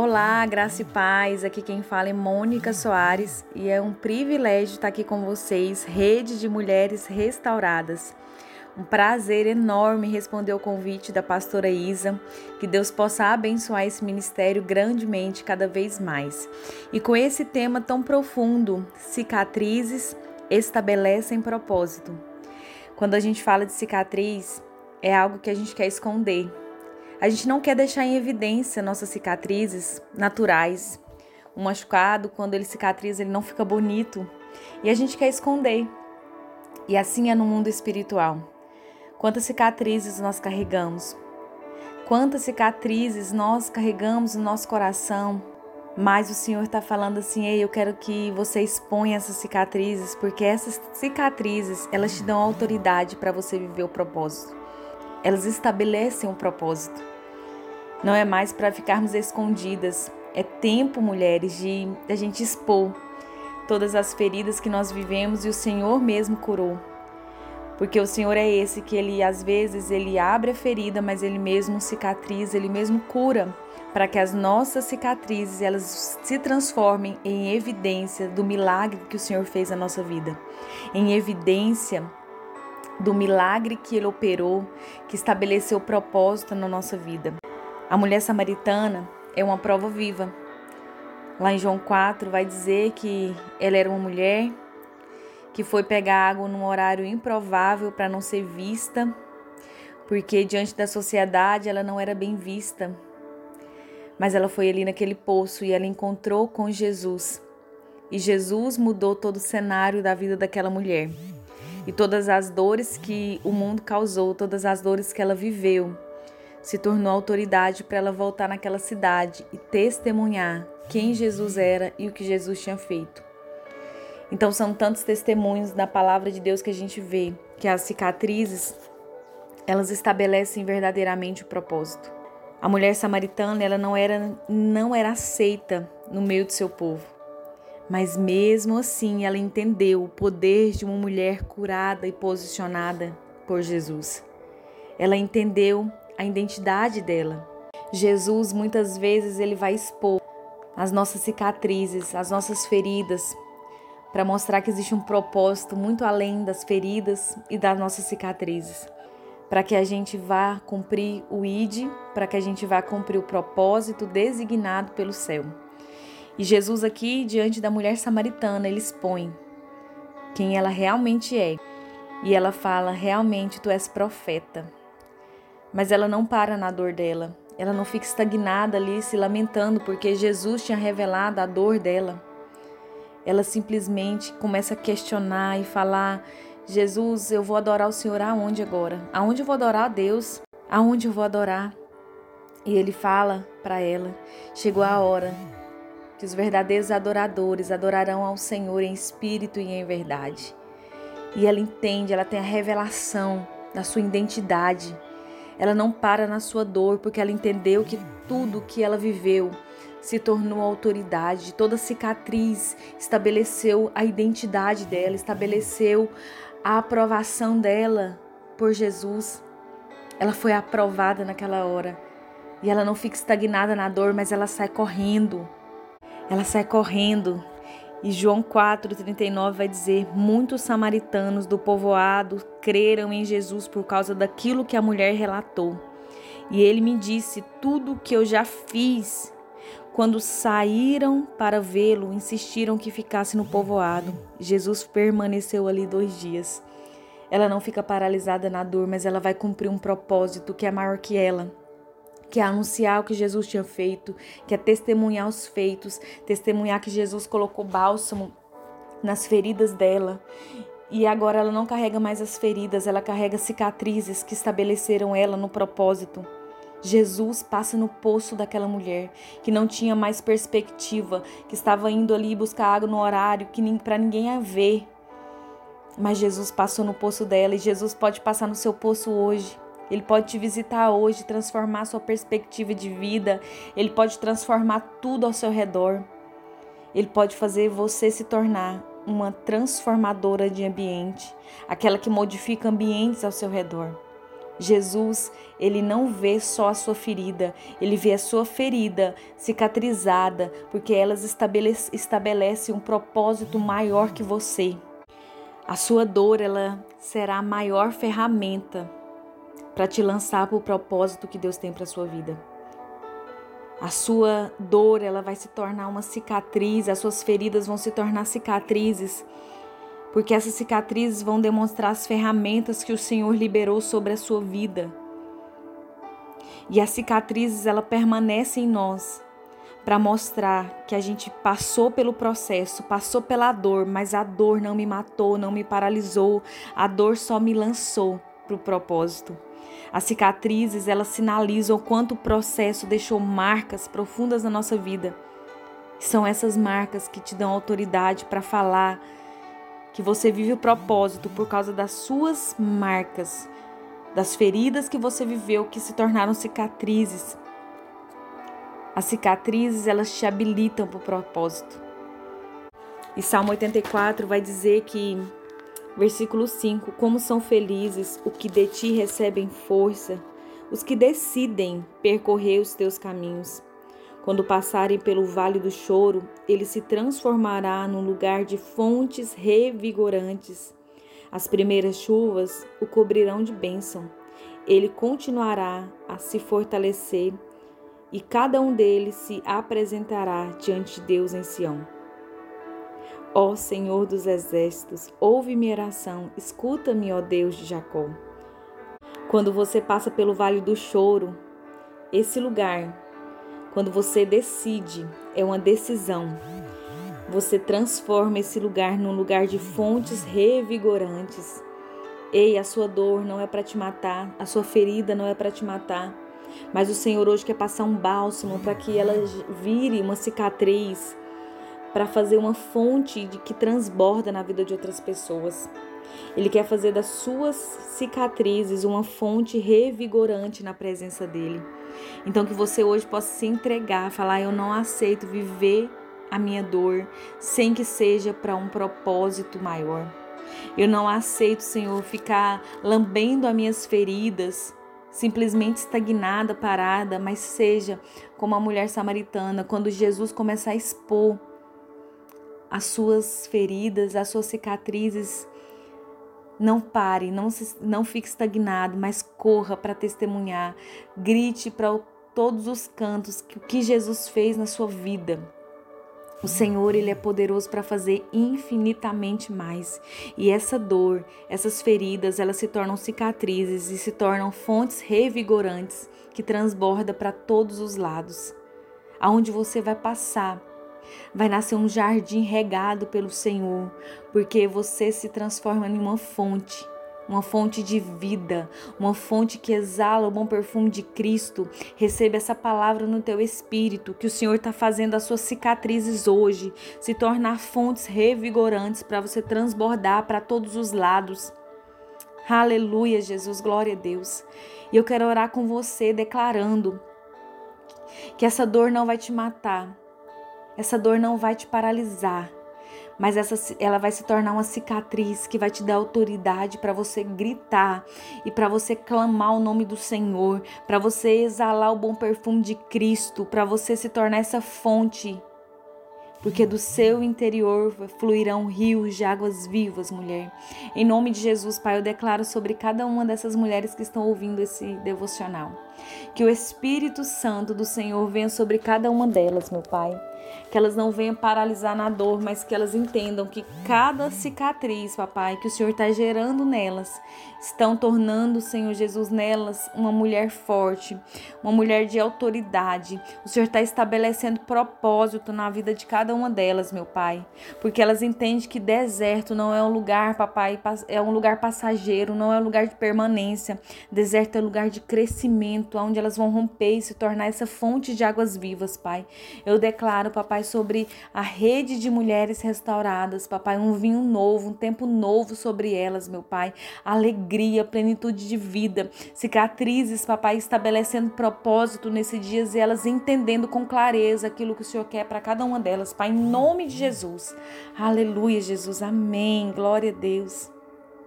Olá, graça e paz. Aqui quem fala é Mônica Soares e é um privilégio estar aqui com vocês, Rede de Mulheres Restauradas. Um prazer enorme responder o convite da pastora Isa, que Deus possa abençoar esse ministério grandemente cada vez mais. E com esse tema tão profundo, cicatrizes estabelecem propósito. Quando a gente fala de cicatriz, é algo que a gente quer esconder, a gente não quer deixar em evidência nossas cicatrizes naturais. Um machucado, quando ele cicatriza, ele não fica bonito. E a gente quer esconder. E assim é no mundo espiritual. Quantas cicatrizes nós carregamos? Quantas cicatrizes nós carregamos no nosso coração? Mas o Senhor está falando assim: Ei, eu quero que você exponha essas cicatrizes, porque essas cicatrizes elas te dão autoridade para você viver o propósito. Elas estabelecem um propósito. Não é mais para ficarmos escondidas. É tempo, mulheres, de a gente expor todas as feridas que nós vivemos e o Senhor mesmo curou. Porque o Senhor é esse que ele às vezes ele abre a ferida, mas ele mesmo cicatriza, ele mesmo cura, para que as nossas cicatrizes elas se transformem em evidência do milagre que o Senhor fez na nossa vida. Em evidência do milagre que ele operou, que estabeleceu propósito na nossa vida. A mulher samaritana é uma prova viva. Lá em João 4 vai dizer que ela era uma mulher que foi pegar água num horário improvável para não ser vista, porque diante da sociedade ela não era bem vista. Mas ela foi ali naquele poço e ela encontrou com Jesus. E Jesus mudou todo o cenário da vida daquela mulher e todas as dores que o mundo causou, todas as dores que ela viveu, se tornou autoridade para ela voltar naquela cidade e testemunhar quem Jesus era e o que Jesus tinha feito. Então são tantos testemunhos da palavra de Deus que a gente vê que as cicatrizes elas estabelecem verdadeiramente o propósito. A mulher samaritana, ela não era não era aceita no meio do seu povo. Mas mesmo assim, ela entendeu o poder de uma mulher curada e posicionada por Jesus. Ela entendeu a identidade dela. Jesus muitas vezes ele vai expor as nossas cicatrizes, as nossas feridas, para mostrar que existe um propósito muito além das feridas e das nossas cicatrizes, para que a gente vá cumprir o ID, para que a gente vá cumprir o propósito designado pelo céu. E Jesus aqui, diante da mulher samaritana, ele expõe quem ela realmente é. E ela fala: realmente tu és profeta. Mas ela não para na dor dela. Ela não fica estagnada ali se lamentando porque Jesus tinha revelado a dor dela. Ela simplesmente começa a questionar e falar: Jesus, eu vou adorar o Senhor aonde agora? Aonde eu vou adorar a Deus? Aonde eu vou adorar? E ele fala para ela: chegou a hora que os verdadeiros adoradores adorarão ao Senhor em espírito e em verdade. E ela entende, ela tem a revelação da sua identidade. Ela não para na sua dor, porque ela entendeu que tudo que ela viveu se tornou autoridade, toda cicatriz estabeleceu a identidade dela, estabeleceu a aprovação dela por Jesus. Ela foi aprovada naquela hora. E ela não fica estagnada na dor, mas ela sai correndo ela sai correndo e João 4,39 vai dizer: Muitos samaritanos do povoado creram em Jesus por causa daquilo que a mulher relatou. E ele me disse tudo o que eu já fiz. Quando saíram para vê-lo, insistiram que ficasse no povoado. Jesus permaneceu ali dois dias. Ela não fica paralisada na dor, mas ela vai cumprir um propósito que é maior que ela que é anunciar o que Jesus tinha feito, que é testemunhar os feitos, testemunhar que Jesus colocou bálsamo nas feridas dela. E agora ela não carrega mais as feridas, ela carrega cicatrizes que estabeleceram ela no propósito. Jesus passa no poço daquela mulher que não tinha mais perspectiva, que estava indo ali buscar água no horário que para ninguém a ver. Mas Jesus passou no poço dela e Jesus pode passar no seu poço hoje. Ele pode te visitar hoje, transformar sua perspectiva de vida, ele pode transformar tudo ao seu redor. Ele pode fazer você se tornar uma transformadora de ambiente, aquela que modifica ambientes ao seu redor. Jesus, ele não vê só a sua ferida, ele vê a sua ferida cicatrizada, porque elas estabelecem estabelece um propósito maior que você. A sua dor, ela será a maior ferramenta para te lançar para o propósito que Deus tem para sua vida. A sua dor, ela vai se tornar uma cicatriz, as suas feridas vão se tornar cicatrizes porque essas cicatrizes vão demonstrar as ferramentas que o Senhor liberou sobre a sua vida. E as cicatrizes, ela permanecem em nós para mostrar que a gente passou pelo processo, passou pela dor, mas a dor não me matou, não me paralisou, a dor só me lançou para o propósito. As cicatrizes, elas sinalizam quanto o processo deixou marcas profundas na nossa vida. São essas marcas que te dão autoridade para falar que você vive o propósito por causa das suas marcas, das feridas que você viveu que se tornaram cicatrizes. As cicatrizes, elas te habilitam para o propósito. E Salmo 84 vai dizer que, versículo 5: Como são felizes os que de ti recebem força, os que decidem percorrer os teus caminhos. Quando passarem pelo vale do choro, ele se transformará num lugar de fontes revigorantes. As primeiras chuvas o cobrirão de bênção. Ele continuará a se fortalecer e cada um deles se apresentará diante de Deus em Sião. Ó Senhor dos exércitos, ouve minha oração, escuta-me, ó Deus de Jacó. Quando você passa pelo vale do choro, esse lugar quando você decide, é uma decisão. Você transforma esse lugar num lugar de fontes revigorantes. Ei, a sua dor não é para te matar, a sua ferida não é para te matar, mas o Senhor hoje quer passar um bálsamo para que ela vire uma cicatriz, para fazer uma fonte de que transborda na vida de outras pessoas. Ele quer fazer das suas cicatrizes uma fonte revigorante na presença dele. Então que você hoje possa se entregar, falar eu não aceito viver a minha dor sem que seja para um propósito maior. Eu não aceito, Senhor, ficar lambendo as minhas feridas, simplesmente estagnada, parada, mas seja como a mulher samaritana, quando Jesus começar a expor as suas feridas, as suas cicatrizes, não pare, não, se, não fique estagnado, mas corra para testemunhar. Grite para todos os cantos que o que Jesus fez na sua vida. O Senhor, Ele é poderoso para fazer infinitamente mais. E essa dor, essas feridas, elas se tornam cicatrizes e se tornam fontes revigorantes que transborda para todos os lados. Aonde você vai passar, vai nascer um jardim regado pelo Senhor, porque você se transforma em uma fonte uma fonte de vida, uma fonte que exala o bom perfume de Cristo. Receba essa palavra no teu espírito, que o Senhor está fazendo as suas cicatrizes hoje se tornar fontes revigorantes para você transbordar para todos os lados. Aleluia, Jesus, glória a Deus. E eu quero orar com você, declarando que essa dor não vai te matar, essa dor não vai te paralisar, mas essa, ela vai se tornar uma cicatriz que vai te dar autoridade para você gritar e para você clamar o nome do Senhor, para você exalar o bom perfume de Cristo, para você se tornar essa fonte porque do seu interior fluirão rios de águas vivas, mulher. Em nome de Jesus, Pai, eu declaro sobre cada uma dessas mulheres que estão ouvindo esse devocional. Que o Espírito Santo do Senhor venha sobre cada uma delas, meu Pai. Que elas não venham paralisar na dor, mas que elas entendam que cada cicatriz, papai, que o Senhor está gerando nelas, estão tornando, Senhor Jesus, nelas uma mulher forte, uma mulher de autoridade. O Senhor está estabelecendo propósito na vida de cada uma delas, meu Pai, porque elas entendem que deserto não é um lugar, papai, é um lugar passageiro, não é um lugar de permanência. Deserto é um lugar de crescimento, onde elas vão romper e se tornar essa fonte de águas vivas, Pai. Eu declaro, papai, sobre a rede de mulheres restauradas, papai, um vinho novo, um tempo novo sobre elas, meu Pai. Alegria, plenitude de vida, cicatrizes, papai, estabelecendo propósito nesses dias e elas entendendo com clareza aquilo que o Senhor quer para cada uma delas, Pai, em nome de Jesus. Aleluia, Jesus. Amém. Glória a Deus.